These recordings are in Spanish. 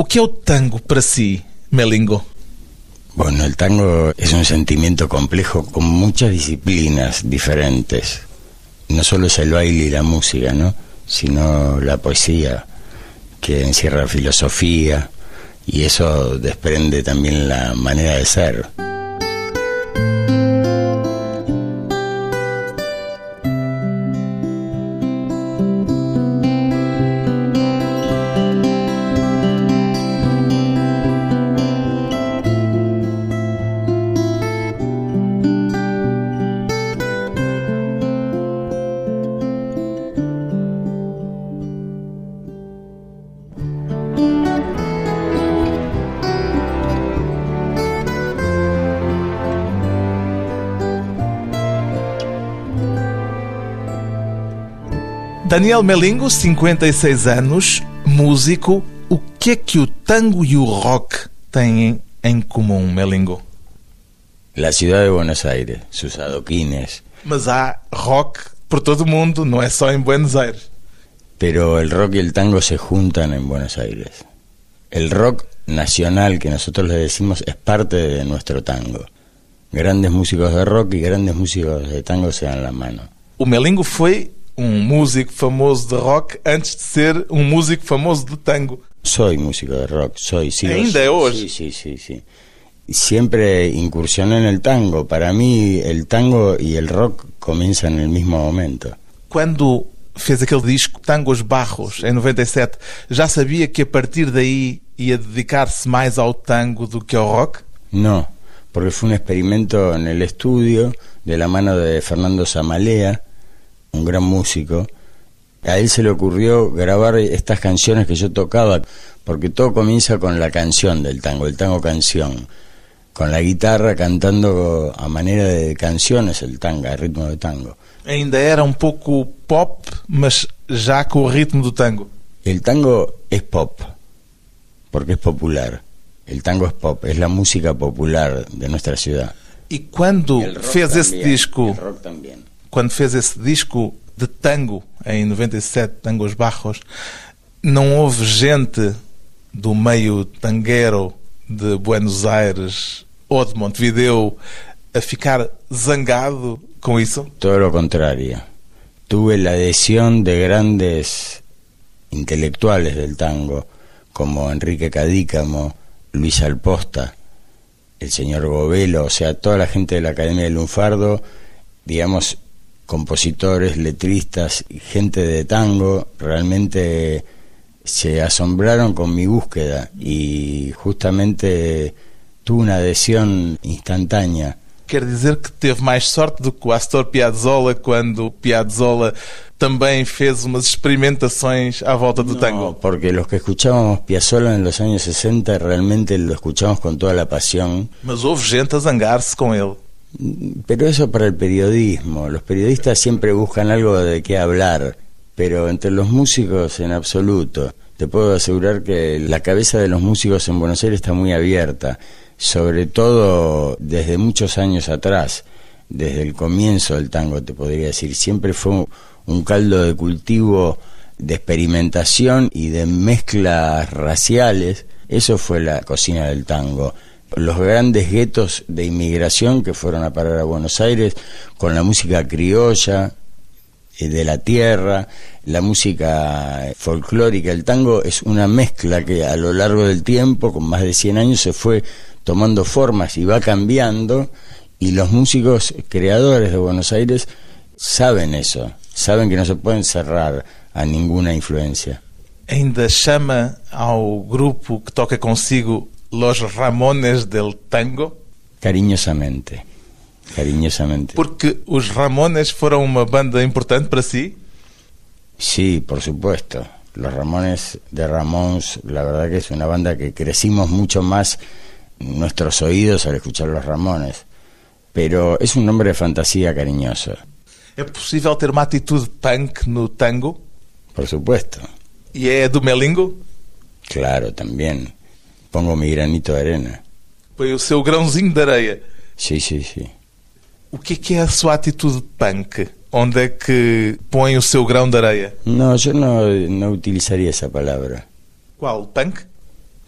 O que é o tango para si, Melingo? Bueno, el tango es un sentimiento complejo con muchas disciplinas diferentes. No solo es el baile y la música, ¿no? Sino la poesía, que encierra filosofía, y eso desprende también la manera de ser. Daniel Melingo, 56 anos, músico. O que é que o tango e o rock têm em comum, Melingo? La ciudad de Buenos Aires, sus adoquines. Mas há rock por todo o mundo, não é só em Buenos Aires. Pero el rock y el tango se juntan en Buenos Aires. El rock nacional que nosotros le decimos es parte de nuestro tango. Grandes músicos de rock y grandes músicos de tango se dan la mano. O Melingo foi um músico famoso de rock antes de ser um músico famoso de tango. Soy músico de rock, soy. Sigo, ¿Ainda es hoy? Sí, sí, sí, sí. Siempre incursioné en el tango. Para mí el tango y el rock comienzan en el mismo momento. Quando fez aquele disco Tangos Barros, em 97, já sabia que a partir daí ia dedicar-se mais ao tango do que ao rock? No, porque fue un experimento en el estudio de la mano de Fernando Zamalea, un gran músico. A él se le ocurrió grabar estas canciones que yo tocaba, porque todo comienza con la canción del tango, el tango canción, con la guitarra cantando a manera de canciones el tango, el ritmo de tango. Ainda era um pouco pop, mas já com o ritmo do tango. El tango es pop, porque es popular. El tango es pop, es la música popular de nuestra ciudad. E quando El rock fez también, disco, el rock también. Quando fez esse disco de tango em 97, Tangos Barros, não houve gente do meio tanguero de Buenos Aires ou de Montevideo a ficar zangado com isso? Todo lo contrario. Tuve la adhesión de grandes intelectuales del tango, como Enrique Cadícamo, Luis Alposta, el señor Govelo, o sea, toda la gente de la Academia del Lunfardo, digamos, compositores, letristas, y gente de tango, realmente se asombraron con mi búsqueda y justamente tuve una adhesión instantánea. Quer dizer que teve mais sorte do que o Astor Piazzolla quando Piazzolla também fez umas experimentações à volta do No, tango. porque los que escuchábamos Piazzolla en los años 60 realmente lo escuchamos con toda la pasión, Mas houve gente a zangar-se com ele. Pero eso para el periodismo, los periodistas siempre buscan algo de qué hablar, pero entre los músicos en absoluto, te puedo asegurar que la cabeza de los músicos en Buenos Aires está muy abierta, sobre todo desde muchos años atrás, desde el comienzo del tango te podría decir, siempre fue un caldo de cultivo de experimentación y de mezclas raciales, eso fue la cocina del tango. Los grandes guetos de inmigración que fueron a parar a Buenos Aires con la música criolla eh, de la tierra, la música folclórica, el tango es una mezcla que a lo largo del tiempo, con más de 100 años, se fue tomando formas y va cambiando y los músicos creadores de Buenos Aires saben eso, saben que no se pueden cerrar a ninguna influencia. Ainda chama ao grupo que toca consigo Los Ramones del Tango? Cariñosamente, cariñosamente. Porque os Ramones foram uma banda importante para si? Sí, por supuesto. Los Ramones de Ramones, la verdad que es una banda que crecimos mucho más nuestros oídos al escuchar los Ramones. Pero es un nombre de fantasía cariñoso, É possível ter uma atitude punk no tango? por supuesto. E é do Melingo? Claro, también. Pongo mi granito de arena. Põe o seu grãozinho de areia. Sí, sí, sí. O que é que é a sua atitude punk? Onde é que põe o seu grão de areia? No, yo no, no utilizaría esa palabra. Qual? Punk?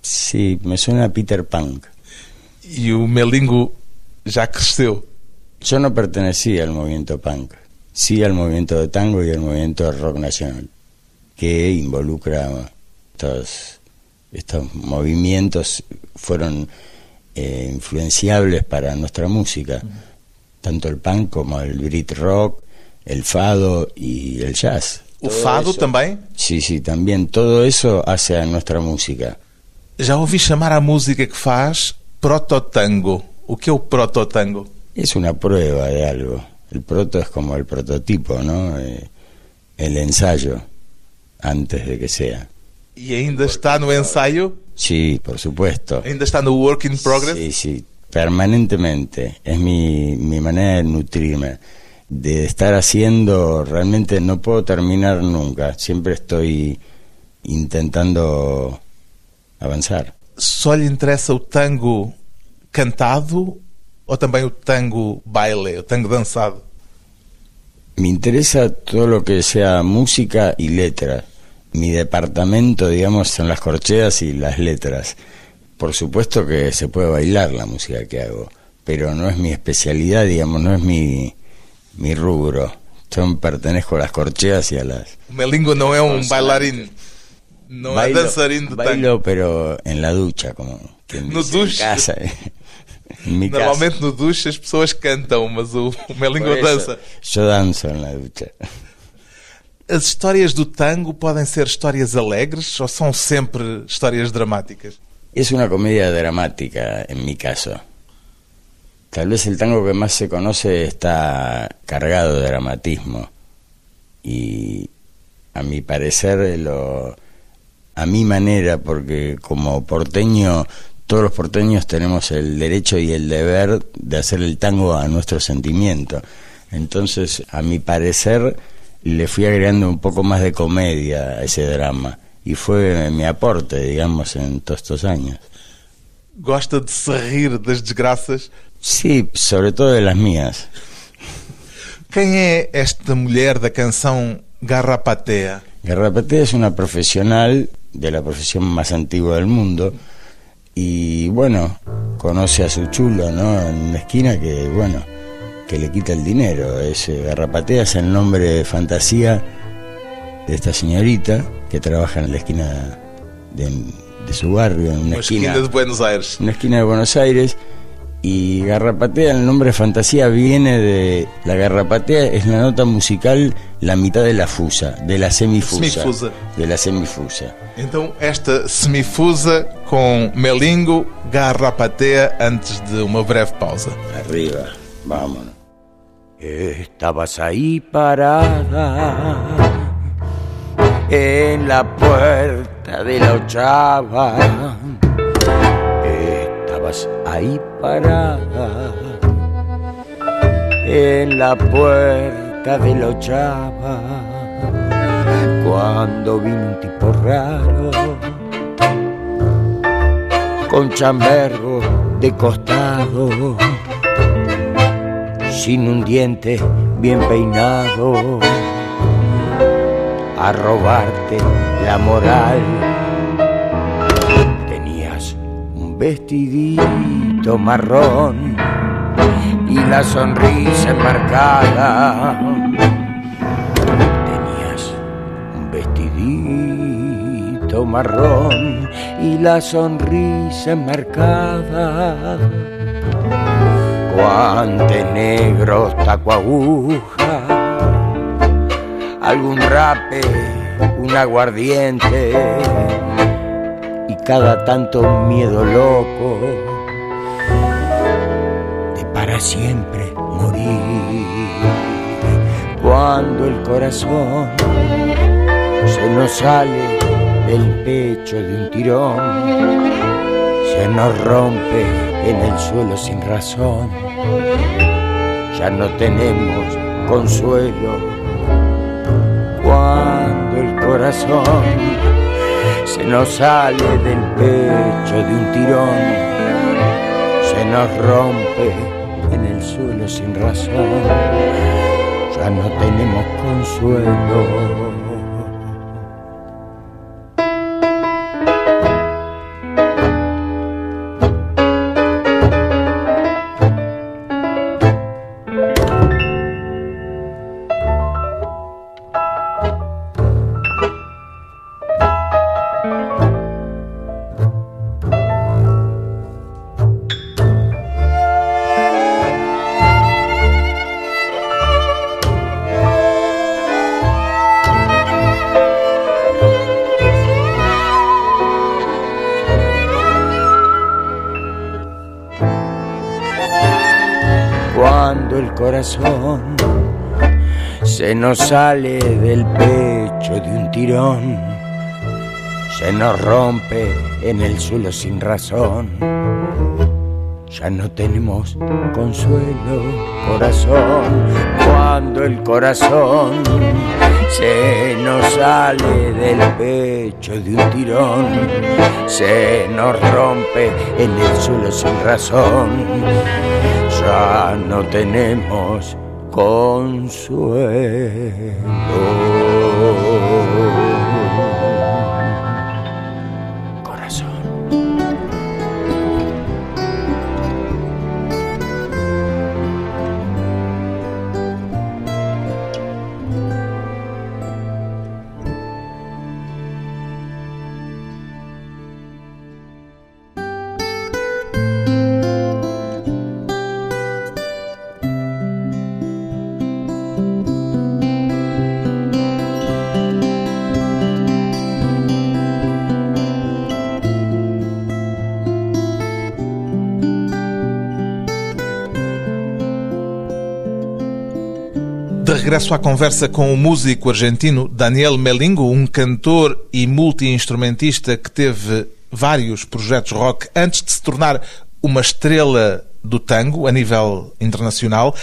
Sí, me suena a Peter Punk. E o Melingo já cresceu. Yo no pertenecía al movimiento punk, sí al movimiento de tango y al movimiento de rock nacional, que involucra estos, estos movimientos, fueron eh, influenciables para nuestra música, tanto el punk como el Brit rock, el fado y el jazz. O fado também? Sí, sí, también todo eso hace a nuestra música. Já ouvi chamar a música que faz prototango. O que é o prototango? Es una prueba de algo. El proto es como el prototipo, ¿no? Eh, el ensayo, antes de que sea. E ainda está no ensaio? Sí, por supuesto. Ainda está no work in progress? Sí, sí, permanentemente. Es mi, mi manera de nutrirme. De estar haciendo, realmente no puedo terminar nunca. Siempre estoy intentando avanzar. Só lhe interessa o tango cantado ou também o tango baile, o tango dançado? Me interesa todo lo que sea música y letra. Mi departamento, digamos, son las corcheas y las letras. Por supuesto que se puede bailar la música que hago, pero no es mi especialidad, digamos, no es mi, mi rubro. Yo pertenezco a las corcheas y a las... Melingo é um bailarino. Não é dançarino de tango. bailo, pero en la ducha, como quien No dice, en casa. En mi casa. Normalmente no duche as pessoas cantam, mas o, o Melingo dança. Yo danzo en la ducha. As histórias do tango podem ser histórias alegres ou são sempre histórias dramáticas? Es una comedia dramática en mi caso. Tal vez el tango que más se conoce está cargado de dramatismo y a mi parecer a mi manera porque como porteño todos los porteños tenemos el derecho y el deber de hacer el tango a nuestro sentimiento. Entonces, a mi parecer le fui agregando un poco más de comedia a ese drama y fue mi aporte, digamos, en todos estos años. Gosta de se rir das desgraças? Sí, sobre todo de las mías. Quem é esta mulher da canção Garrapatea? Garrapatea es una profesional de la profesión más antigua del mundo y bueno, conoce a su chulo, ¿no? En una esquina que, bueno, que le quita el dinero. Es, eh, Garrapatea es el nombre de fantasía de esta señorita que trabaja en la esquina de, de su barrio, en una Uma esquina de Buenos Aires. una esquina de Buenos Aires y garrapatea, el nombre fantasía viene de la garrapatea es la nota musical la mitad de la fusa, de la semifusa, Semifusa. de la semifusa. Então, esta semifusa com Melingo Garrapatea antes de uma breve pausa. Arriba, vámonos. Estabas ahí parada en la puerta de la ochava. Estabas ahí parada en la puerta de la ochava. Cuando vino un tipo raro con chambergo de costado sin un diente bien peinado, a robarte la moral. Tenías un vestidito marrón y la sonrisa enmarcada. Tenías un vestidito marrón y la sonrisa enmarcada guantes negros, taco aguja, algún rape, un aguardiente y cada tanto miedo loco de para siempre morir. Cuando el corazón se nos sale del pecho de un tirón, se nos rompe en el suelo sin razón. Ya no tenemos consuelo cuando el corazón se nos sale del pecho de un tirón. Se nos rompe en el suelo sin razón. Ya no tenemos consuelo. Nos sale del pecho de un tirón, se nos rompe en el suelo sin razón. Ya no tenemos consuelo, corazón, cuando el corazón se nos sale del pecho de un tirón, se nos rompe en el suelo sin razón. Ya no tenemos consuelo. Regresso à conversa com o músico argentino Daniel Melingo, um cantor e multi-instrumentista que teve vários projetos rock antes de se tornar uma estrela do tango a nível internacional.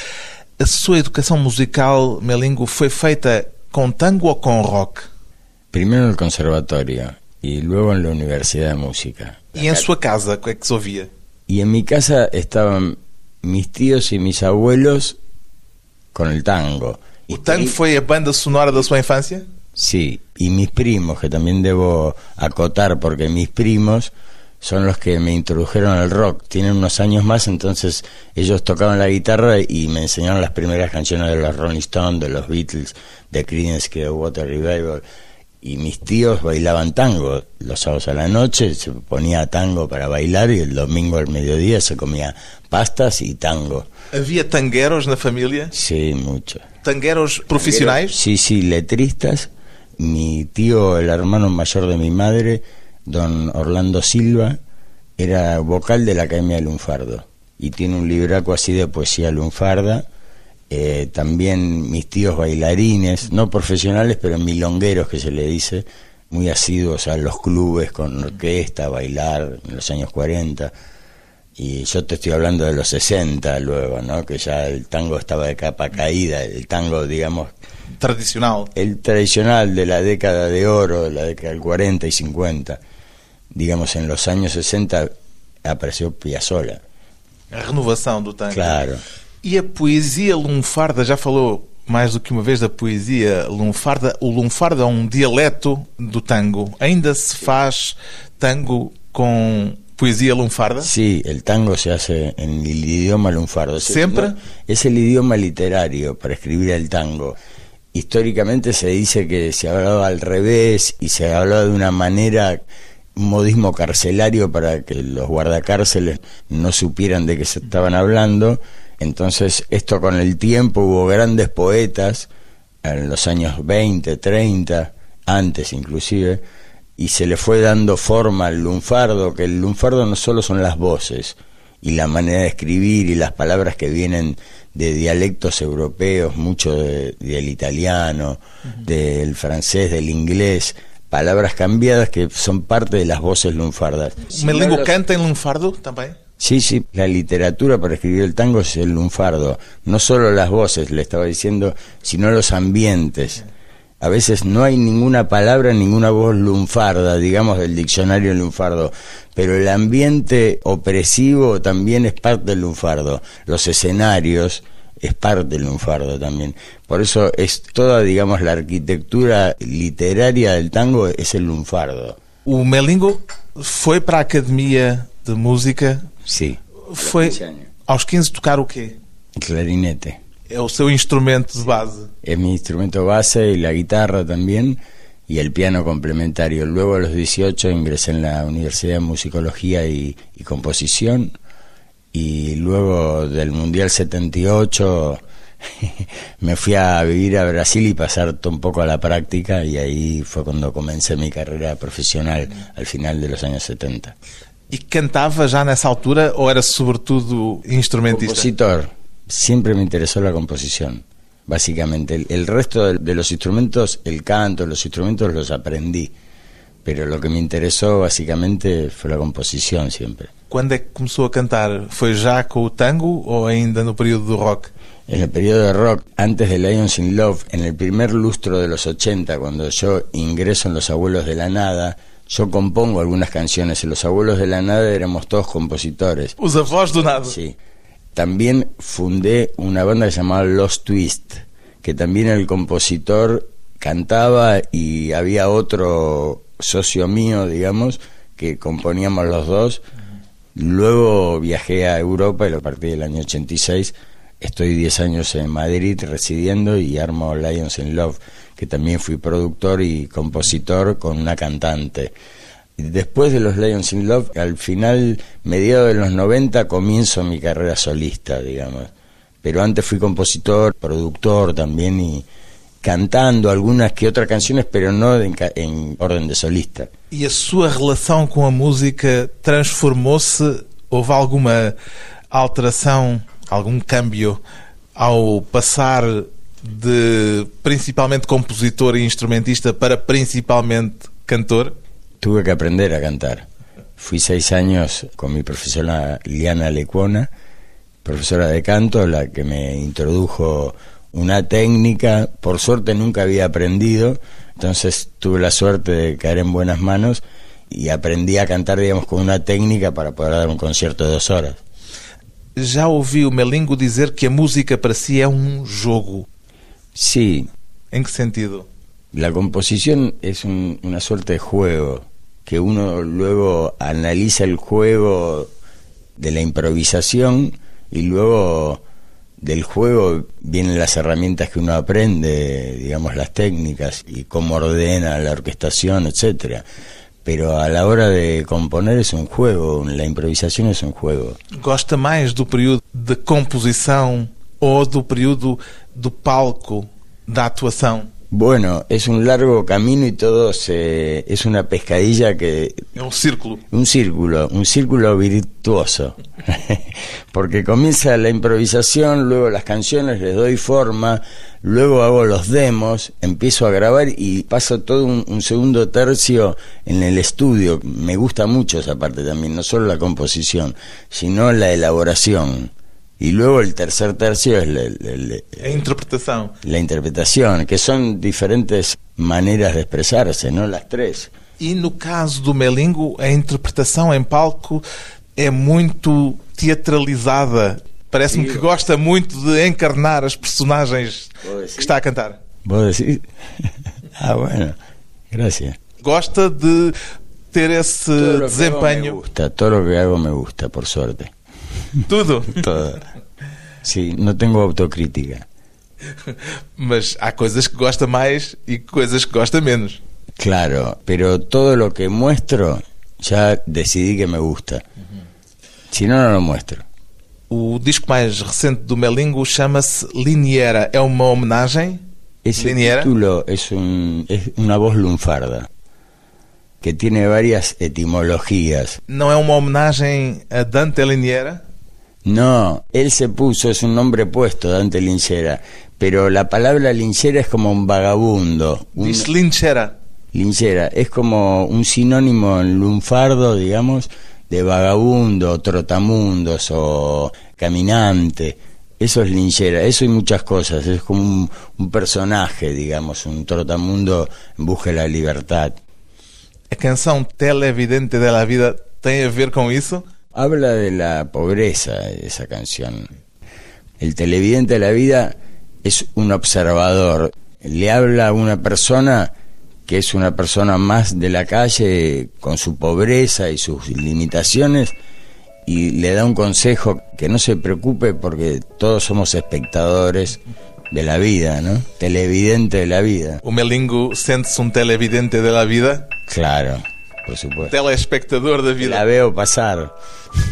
A sua educação musical, Melingo, foi feita com tango ou com rock? Primero en el conservatorio y luego en la Universidad de Música. E em sua casa, o que é que se ouvia? Y en mi casa estaban mis tíos y mis abuelos con el tango. Y pri- foi a banda sonora da sua infância? Sí, y mis primos, que también debo acotar porque mis primos son los que me introdujeron al rock. Tienen unos años más, entonces ellos tocaban la guitarra y me enseñaron las primeras canciones de los Rolling Stones, de los Beatles, de Creedence Clearwater Revival. Y mis tíos bailaban tango los sábados a la noche, se ponía tango para bailar y el domingo al mediodía se comía pastas y tango. Havia tangueros na família? Sí, mucho. Tangueros profissionais? Sí, sí, letristas. Mi tío, el hermano mayor de mi madre, don Orlando Silva, era vocal de la Academia de Lunfardo y tiene un libraco así de poesía lunfarda. Eh, también mis tíos bailarines, no profesionales, pero milongueros que se le dice, muy asiduos a los clubes con orquesta, bailar en los años 40. Y yo te estoy hablando de los 60 luego, ¿no? Que ya el tango estaba de capa caída, el tango, digamos, Tradicional. el tradicional de la década de oro, de la década del 40 y 50. Digamos, en los años 60 apareció Piazzolla. A renovação do tango. Claro. E a poesia lunfarda, já falou mais do que uma vez da poesia lunfarda. O lunfardo é um dialeto do tango. Ainda se faz tango com poesia lunfarda? Sí, el tango se hace en el idioma lunfardo. Es- ¿Siempre? no, Es el idioma literario para escribir el tango. Históricamente se dice que se hablaba al revés y se hablaba de una manera, un modismo carcelario para que los guardacárceles no supieran de qué se estaban hablando. Entonces, esto con el tiempo hubo grandes poetas en los años 20, 30, antes inclusive, y se le fue dando forma al lunfardo, que el lunfardo no solo son las voces y la manera de escribir y las palabras que vienen de dialectos europeos, mucho de- del italiano, del francés, del inglés, palabras cambiadas que son parte de las voces lunfardas. Los- canta em lunfardo também? Sí, sí, la literatura para escribir el tango es el lunfardo. No solo las voces, le estaba diciendo, sino los ambientes. A veces no hay ninguna palabra, ninguna voz lunfarda, digamos, del diccionario lunfardo, pero el ambiente opresivo también es parte del lunfardo. Los escenarios es parte del lunfardo también. Por eso es toda, digamos, la arquitectura literaria del tango es el lunfardo. O Melingo foi para a Academia de Música. Sí, Foi 15 anos. aos 15 tocar o quê? clarinete. É o seu instrumento de base. es mi instrumento base y la guitarra también y el piano complementario. Luego a los 18 ingresé en la Universidad de Musicología y, y Composición y luego del Mundial 78 me fui a vivir a Brasil y pasar un poco a la práctica y ahí fue cuando comencé mi carrera profesional al final de los años 70. E cantava já nessa altura ou era sobretudo instrumentista? Compositor, siempre me interesó la composición, básicamente. El, el resto de, de los instrumentos, el canto, los instrumentos los aprendí, pero lo que me interesó básicamente fue la composición siempre. Quando é que começou a cantar? Foi já com o tango ou ainda no período do rock? En el periodo de rock, antes de Lions in Love, en el primer lustro de los 80, cuando yo ingreso en Los Abuelos de la Nada, yo compongo algunas canciones. En Los Abuelos de la Nada éramos todos compositores. Os avós do nada. Sí. También fundé una banda llamaba Los Twist, que también el compositor cantaba y había otro socio mío, digamos, que componíamos los dos. Luego viajé a Europa y a partir del año 86 estoy 10 años en Madrid residiendo y armo Lions in Love, que también fui productor y compositor con una cantante. Después de los Lions in Love, al final, mediados de los 90, comienzo mi carrera solista, digamos. Pero antes fui compositor, productor también y cantando algunas que otras canciones, pero no en, orden de solista. E a sua relação com a música transformou-se? Houve alguma alteração, algum câmbio ao passar de principalmente compositor e instrumentista para principalmente cantor? Tuve que aprender a cantar. Fui seis años con mi profesora Liana Lecuona, profesora de canto, la que me introdujo una técnica. Por suerte nunca había aprendido, entonces tuve la suerte de caer en buenas manos y aprendí a cantar, digamos, con una técnica para poder dar un concierto de dos horas. Já ouvi o Melingo dizer que a música para si é um jogo. Sí, Em que sentido? La composición es un- una suerte de juego, que uno luego analiza el juego de la improvisación y luego del juego vienen las herramientas que uno aprende, digamos las técnicas y cómo ordena la orquestación, etcétera. Pero a la hora de componer es un juego, la improvisación es un juego. Gosta mais do período de composição ou do período do palco, da atuação? Bueno, es un largo camino y todo se, es una pescadilla que um círculo. Un círculo, un círculo virtuoso. Porque comienza la improvisación, luego las canciones les doy forma, luego hago los demos, empiezo a grabar y paso todo un, un segundo tercio en el estudio. Me gusta mucho esa parte también, no solo la composición, sino la elaboración. Y luego el tercer tercio es la- la- la- A interpretação. la interpretación, que son diferentes maneras de expresarse, ¿no? Las tres. E no caso do Melingo, a interpretação em palco é muito teatralizada. Parece-me que gosta muito de encarnar as personagens Vou que está a cantar. ¿Vos decís? ah, bueno, gracias. Gosta de ter esse Todo hago me desempenho. gusta, todo lo que hago me gusta, por suerte. Tudo. Todo. Sí, no tengo autocrítica. Mas há coisas que gosta mais e coisas que gosta menos. Claro, pero todo lo que muestro ya decidí que me gusta. Si no, no lo muestro. O disco mais recente do Melingo chama-se Liniera. É uma homenagem? Ese Liniera. título un, es una voz lunfarda que tiene varias etimologías. Não é uma homenagem a Dante Liniera? No, él se puso, es un nombre puesto, Dante Linchera, pero la palabra linchera es como un vagabundo. Un, Linchera. linchera es como un sinónimo en lunfardo, digamos, de vagabundo, trotamundos o caminante. Eso es linchera, eso y muchas cosas. Es como un, un personaje, digamos, un trotamundo en busca de la libertad. A canção Televidente de la Vida tem a ver com isso? Habla de la pobreza esa canción. El televidente de la vida es un observador. Le habla a una persona que es una persona más de la calle con su pobreza y sus limitaciones y le da un consejo que no se preocupe porque todos somos espectadores de la vida, ¿no? Televidente de la vida. Melingo sente-se um televidente de la vida? Claro, por supuesto. Telespectador da vida. veo pasar.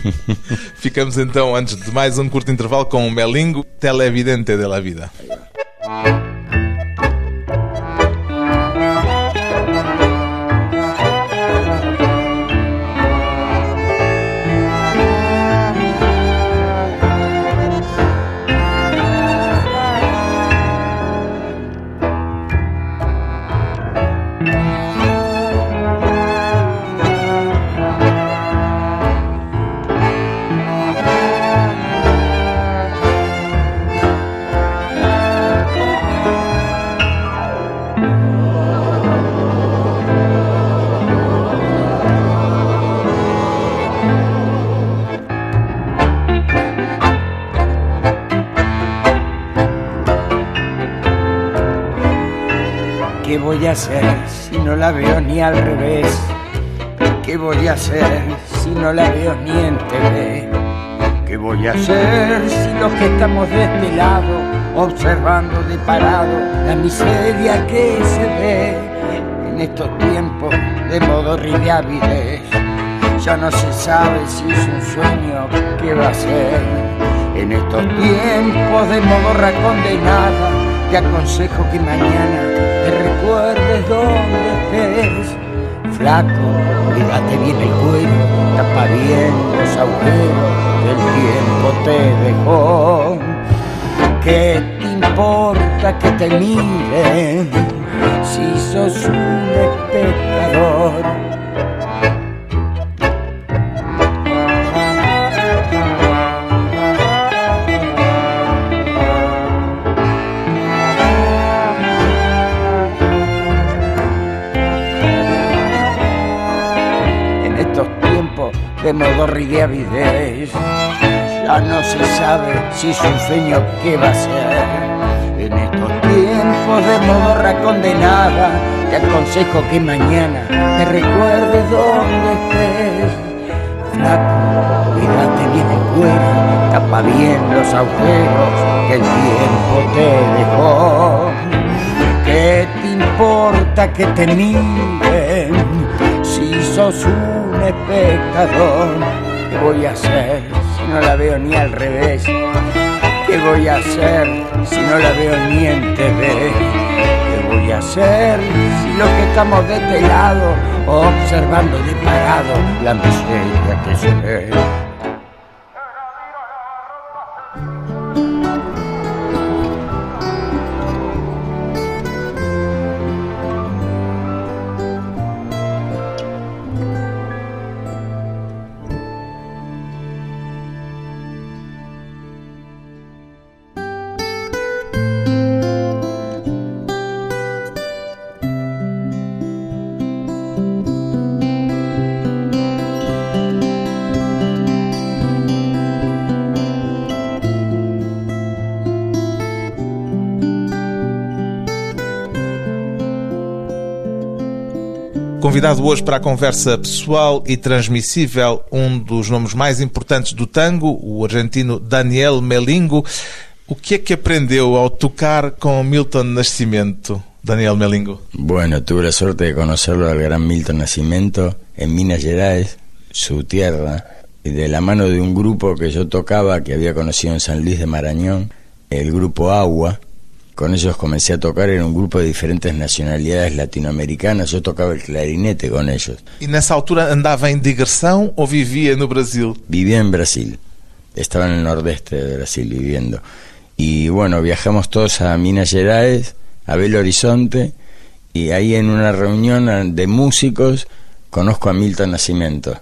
Ficamos então, antes de mais um curto intervalo, com o Melingo, televidente de la vida. Voy a hacer si no la veo ni al revés? ¿Qué voy a hacer si no la veo ni en TV? ¿Qué voy a hacer si los que estamos de este lado, observando de parado la miseria que se ve en estos tiempos de modo avidez? Ya no se sabe si es un sueño, ¿qué va a ser? En estos tiempos de modorra condenada, te aconsejo que mañana te recuerdes dónde estés. Flaco, cuídate bien el cuero, tapa bien los agujeros que el tiempo te dejó. ¿Qué te importa que te miren si sos un espectador? De modorri de avidez. Ya no se sabe si es un sueño que va a ser. En estos tiempos de modorra condenada, te aconsejo que mañana me recuerdes dónde estés. Flaco, cuídate bien el cuero, tapa bien los agujeros que el tiempo te dejó. ¿Qué te importa que te miren si sos un espectador. ¿Qué voy a hacer si no la veo ni al revés? ¿Qué voy a hacer si no la veo ni en TV? ¿Qué voy a hacer si lo que estamos de este lado, observando de parado la miseria que se ve? Convidado hoje para a conversa pessoal e transmissível, um dos nomes mais importantes do tango, o argentino Daniel Melingo. O que é que aprendeu ao tocar com Milton Nascimento, Daniel Melingo? Bueno, tuve la suerte de conocerlo al gran Milton Nascimento en Minas Gerais, su tierra, de la mano de un grupo que yo tocaba, que había conocido en San Luis de Marañón, el grupo Agua, con ellos comencé a tocar, en un grupo de diferentes nacionalidades latinoamericanas, yo tocaba el clarinete con ellos. ¿Y esa altura andaba en digresión o vivía en Brasil? Vivía en Brasil, estaba en el nordeste de Brasil viviendo. Y bueno, viajamos todos a Minas Gerais, a Belo Horizonte, y ahí en una reunión de músicos conozco a Milton Nascimento.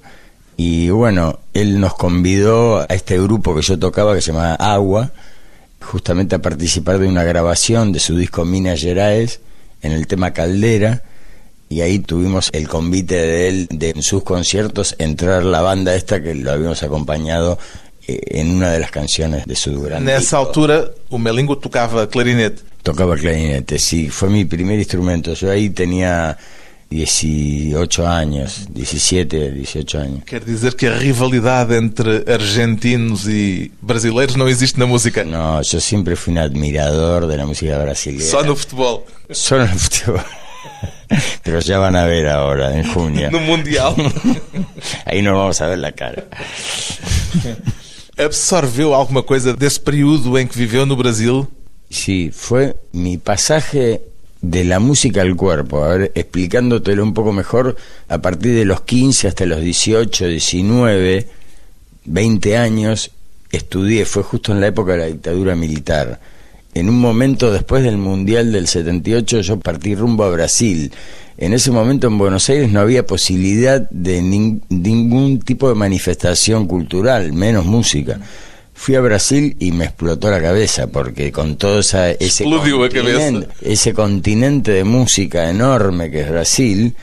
Y bueno, él nos convidó a este grupo que yo tocaba que se llama Agua, justamente a participar de una grabación de su disco Minas Gerais en el tema Caldera y ahí tuvimos el convite de él de en sus conciertos entrar la banda esta que lo habíamos acompañado eh, en una de las canciones de su gran Nessa altura o Melingo tocaba clarinete. Tocaba clarinete, sí, fue mi primer instrumento. Yo ahí tenía 18 años, 17, 18 años. Quer dizer que a rivalidade entre argentinos e brasileiros não existe na música? No, yo siempre fui un admirador de la música brasileña. Só no futebol? Solo no futebol. Pero ya van a ver ahora, en junio. No Mundial. Ahí nos vamos a ver la cara. Absorveu alguma coisa desse período em que viveu no Brasil? Sí, fue mi pasaje de la música al cuerpo, a ver, explicándotelo un poco mejor, a partir de los 15 hasta los 18, 19, 20 años, estudié, fue justo en la época de la dictadura militar. En un momento después del Mundial del 78 yo partí rumbo a Brasil. En ese momento en Buenos Aires no había posibilidad de ningún tipo de manifestación cultural, menos música fui a Brasil y me explotó la cabeza porque con todo esa, ese, continente, ese continente de música enorme que es Brasil,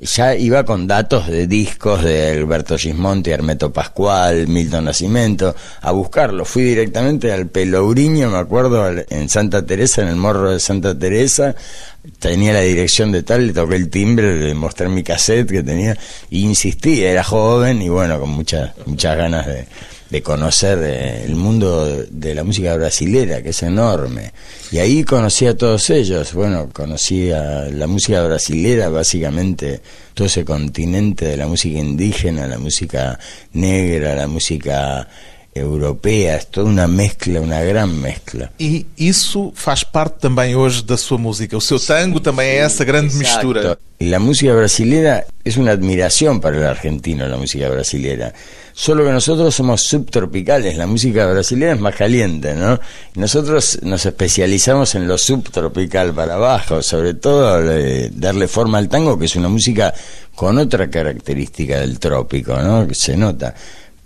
ya iba con datos de discos de Alberto Gismonti, Hermeto Pascual, Milton Nacimiento, a buscarlo. Fui directamente al Pelourinho, me acuerdo, en Santa Teresa, en el morro de Santa Teresa, tenía la dirección de tal, le toqué el timbre, le mostré mi cassette que tenía, e insistí, era joven y bueno, con muchas, muchas ganas de de conocer eh, el mundo de la música brasilera, que es enorme. Y ahí conocí a todos ellos. Bueno, conocí a la música brasilera, básicamente todo ese continente de la música indígena, la música negra, la música europea, es toda una mezcla, una gran mezcla. E isso faz parte também hoje da sua música. O seu tango também é essa grande Exacto. mistura. Y la música brasilera es una admiración para el argentino, la música brasilera. Solo que nosotros somos subtropicales, la música brasilera es más caliente, ¿no? Y nosotros nos especializamos en lo subtropical para abajo, sobre todo eh, darle forma al tango, que es una música con otra característica del trópico, ¿no? Que se nota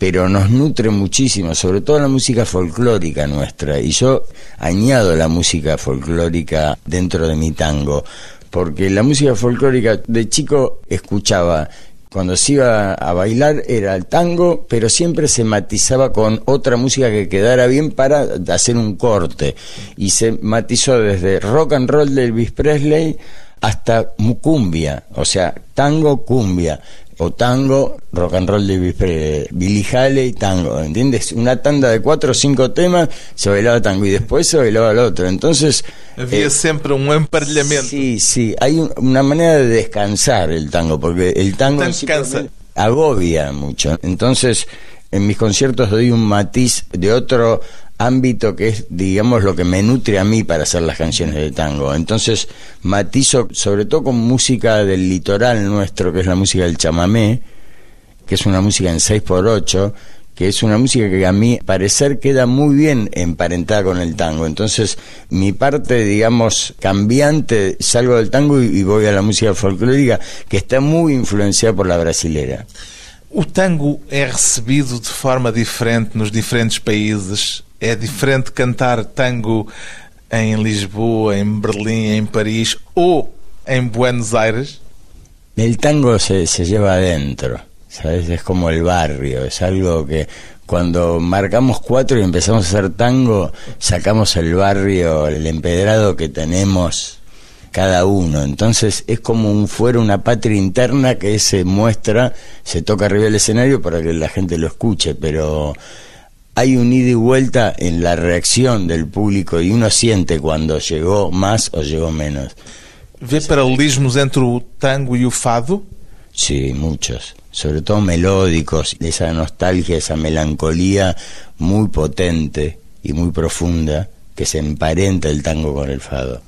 pero nos nutre muchísimo, sobre todo la música folclórica nuestra. Y yo añado la música folclórica dentro de mi tango, porque la música folclórica de chico escuchaba cuando se iba a bailar era el tango, pero siempre se matizaba con otra música que quedara bien para hacer un corte. Y se matizó desde rock and roll de Elvis Presley hasta cumbia, o sea, tango cumbia o tango, rock and roll de Presley, Billy Haley, tango, ¿entiendes? Una tanda de cuatro o cinco temas se bailaba tango y después se bailaba el otro. Entonces Havia eh, sempre um emparelhamento. Sí, sí, hay un- una manera de descansar el tango, porque el tango agobia mucho. Entonces, en mis conciertos doy un matiz de otro ámbito que es, digamos, lo que me nutre a mí para hacer las canciones de tango. Entonces, matizo sobre todo con música del litoral nuestro, que es la música del chamamé, que es una música en 6x8, que es una música que a mí parecer queda muy bien emparentada con el tango. Entonces, mi parte, digamos, cambiante, salgo del tango y, voy a la música folclórica, que está muy influenciada por la brasilera. O tango é recebido de forma diferente nos diferentes países. É diferente cantar tango em Lisboa, em Berlim, em Paris ou em Buenos Aires. El tango se, se lleva adentro, ¿sabes? Es como el barrio, es algo que cuando marcamos cuatro y empezamos a hacer tango, sacamos el barrio, el empedrado que tenemos cada uno. Entonces es como un fuera una patria interna que se muestra, se toca arriba del escenario para que la gente lo escuche, pero hay un ida y vuelta en la reacción del público y uno siente cuando llegó más o llegó menos. Vê paralelismos entre o tango e o fado? Sí, muchos. Sobre todo melódicos, esa nostalgia, esa melancolía muy potente y muy profunda que se emparenta el tango con el fado.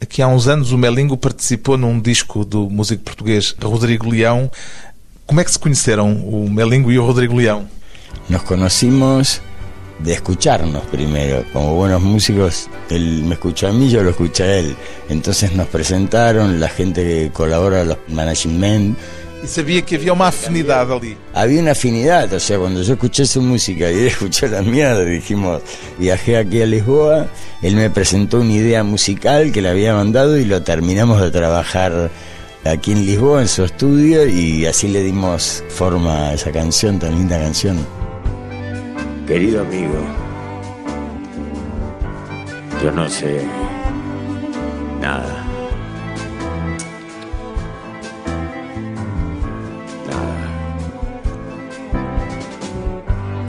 Aqui há uns anos o Melingo participou num disco do músico português Rodrigo Leão. Como é que se conheceram o Melingo e o Rodrigo Leão? Nos conocimos de escucharnos primero. Como buenos músicos, él me escuchó a mí, yo lo escuché a él. Entonces nos presentaron, la gente que colabora, los management. E sabia que havia uma afinidade ali. Había una afinidad, o sea, cuando yo escuché su música y él escuchó la mía, dijimos, viajé aquí a Lisboa, él me presentó una idea musical que le había mandado y lo terminamos de trabajar aquí en Lisboa, en su estudio, y así le dimos forma a esa canción, tan linda canción. Querido amigo, yo no sé nada. Nada.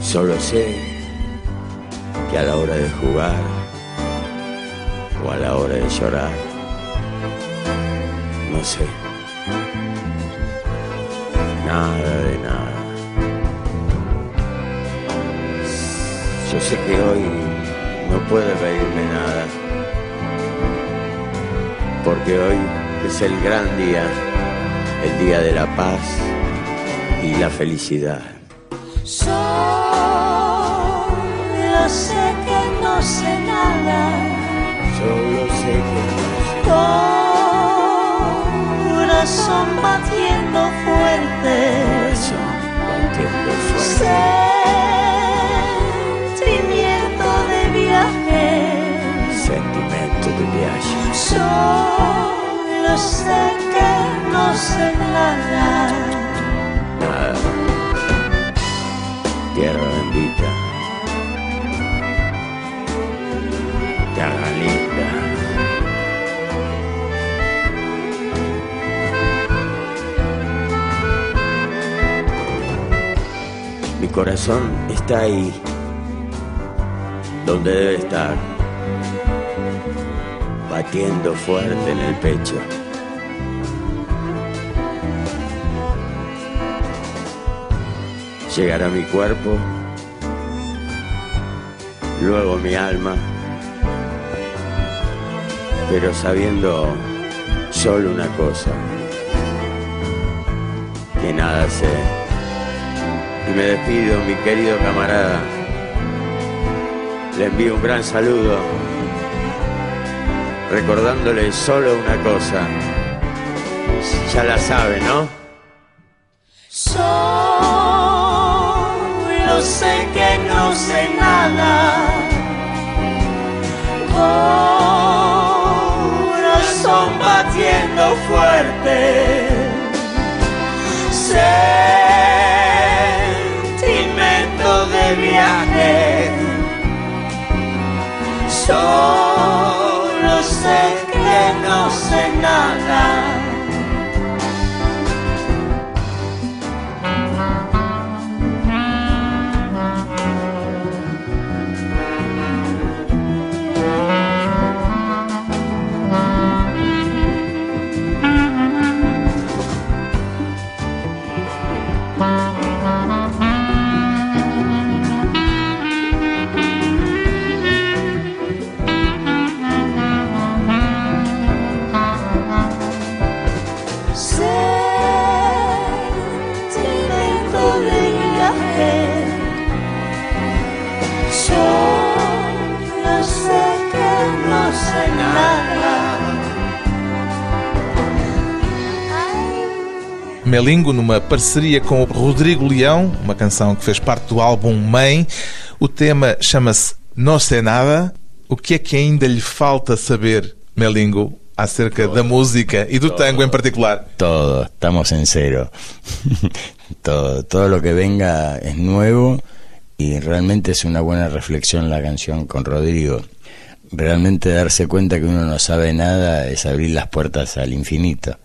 Solo sé que a la hora de jugar o a la hora de llorar, no sé. Nada de nada. Yo sé que hoy no puede reírme nada, porque hoy es el gran día, el día de la paz y la felicidad. Solo sé que no sé nada, Solo sé que corazón batiendo fuerte, corazón batiendo fuerte. sentimiento Solo sé que no sé. Nada. Tierra bendita. Tierra linda. Mi corazón está ahí, donde debe estar, batiendo fuerte en el pecho. Llegará mi cuerpo, luego mi alma, pero sabiendo solo una cosa, que nada sé. Y me despido, mi querido camarada. Le envío un gran saludo, recordándole solo una cosa. Ya la sabe, ¿no? Solo sé que no sé nada. Corazón batiendo fuerte. Sentimento de viaje. Melingo, numa parceria com o Rodrigo Leão, uma canção que fez parte do álbum Mãe. O tema chama-se Não Sei Nada. O que é que ainda lhe falta saber, Melingo, acerca da música e do tango em particular? Todo, estamos en cero. todo, todo lo que venga es nuevo y realmente es una buena reflexión la canción con Rodrigo. Realmente darse cuenta que uno no sabe nada es abrir las puertas al infinito.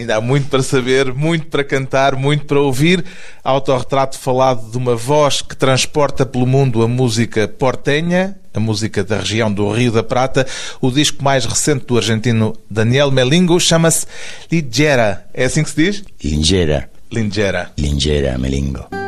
Ainda há muito para saber, muito para cantar, muito para ouvir. Autorretrato falado de uma voz que transporta pelo mundo a música portenha, a música da região do Rio da Prata. O disco mais recente do argentino Daniel Melingo chama-se Ligera. É assim que se diz? Lingera, Lingera. Lingera, Melingo.